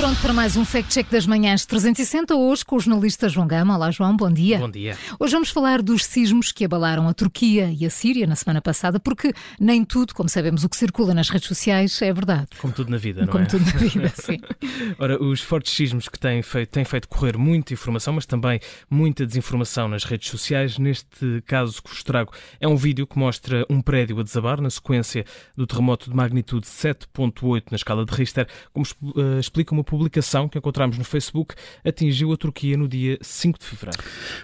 Pronto para mais um Fact Check das Manhãs 360, hoje com o jornalista João Gama. Olá, João, bom dia. Bom dia. Hoje vamos falar dos sismos que abalaram a Turquia e a Síria na semana passada, porque nem tudo, como sabemos, o que circula nas redes sociais é verdade. Como tudo na vida, não como é? Como tudo na vida, sim. Ora, os fortes sismos que têm feito, têm feito correr muita informação, mas também muita desinformação nas redes sociais. Neste caso que vos trago é um vídeo que mostra um prédio a desabar na sequência do terremoto de magnitude 7.8 na escala de Richter, como uh, explica uma publicação que encontramos no Facebook, atingiu a Turquia no dia 5 de fevereiro.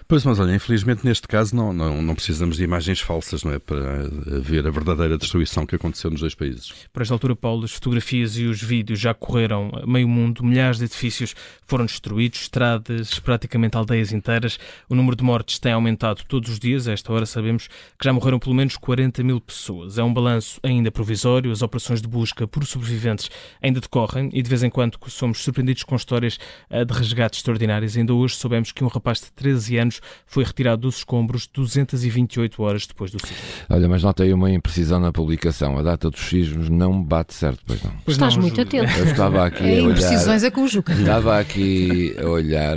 Pois, mas olha, infelizmente neste caso não, não, não precisamos de imagens falsas, não é? Para ver a verdadeira destruição que aconteceu nos dois países. Por esta altura, Paulo, as fotografias e os vídeos já correram meio mundo, milhares de edifícios foram destruídos, estradas, praticamente aldeias inteiras. O número de mortes tem aumentado todos os dias. A esta hora sabemos que já morreram pelo menos 40 mil pessoas. É um balanço ainda provisório, as operações de busca por sobreviventes ainda decorrem e de vez em quando somos surpreendidos com histórias eh, de resgates extraordinários. Ainda hoje soubemos que um rapaz de 13 anos foi retirado dos escombros 228 horas depois do sismo. Olha, mas notei uma imprecisão na publicação. A data dos sismos não bate certo, pois não. Pois Estás não, muito atento. Eu estava aqui é, a olhar. Imprecisões é com o Juca. Estava aqui a olhar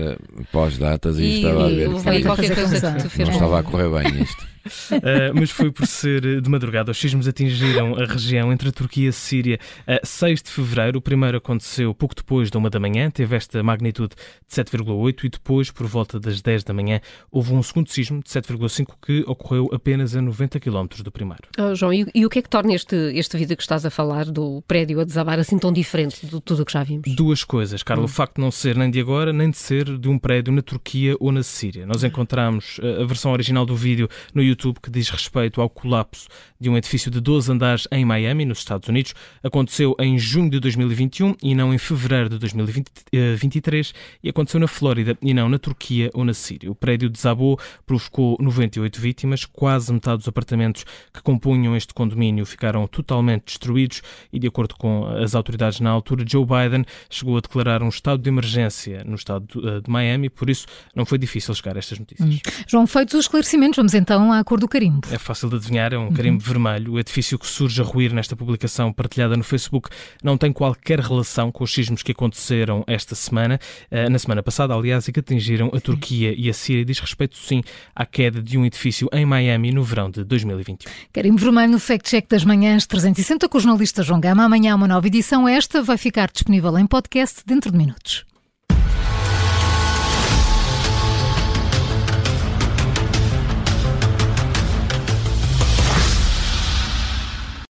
pós-datas e, e, estava a ver. Que qualquer coisa que tu fez não estava a correr bem isto. Uh, mas foi por ser de madrugada. Os sismos atingiram a região entre a Turquia e a Síria a 6 de fevereiro. O primeiro aconteceu pouco depois da uma da manhã, teve esta magnitude de 7,8 e depois, por volta das 10 da manhã, houve um segundo sismo de 7,5 que ocorreu apenas a 90 km do primeiro. Oh, João, e, e, o que é que torna este, este vídeo que estás a falar do prédio a desabar assim tão diferente de tudo o que já vimos? Duas coisas, Carla. Hum. O facto de não ser nem de agora, nem de ser de um prédio na Turquia ou na Síria. Nós encontramos a versão original do vídeo no YouTube que diz respeito ao colapso de um edifício de 12 andares em Miami, nos Estados Unidos. Aconteceu em junho de 2021 e não em fevereiro de 2023 e aconteceu na Flórida e não na Turquia ou na Síria. O prédio desabou, provocou 98 vítimas, quase metade dos apartamentos que compunham este condomínio ficaram totalmente destruídos e, de acordo com as autoridades na altura, Joe Biden chegou a declarar um estado de emergência no estado de Miami, por isso não foi difícil chegar a estas notícias. Hum. João, feitos os esclarecimentos, vamos então à cor do carimbo. É fácil de adivinhar, é um carimbo uhum. vermelho. O edifício que surge a ruir nesta publicação partilhada no Facebook não tem qualquer relação com os sismos que aconteceram esta semana, eh, na semana passada, aliás, e que atingiram a Turquia e a Síria. Diz respeito, sim, à queda de um edifício em Miami no verão de 2021. Carimbo vermelho no Fact Check das Manhãs 360 com o jornalista João Gama. Amanhã uma nova edição. Esta vai ficar disponível em podcast dentro de minutos.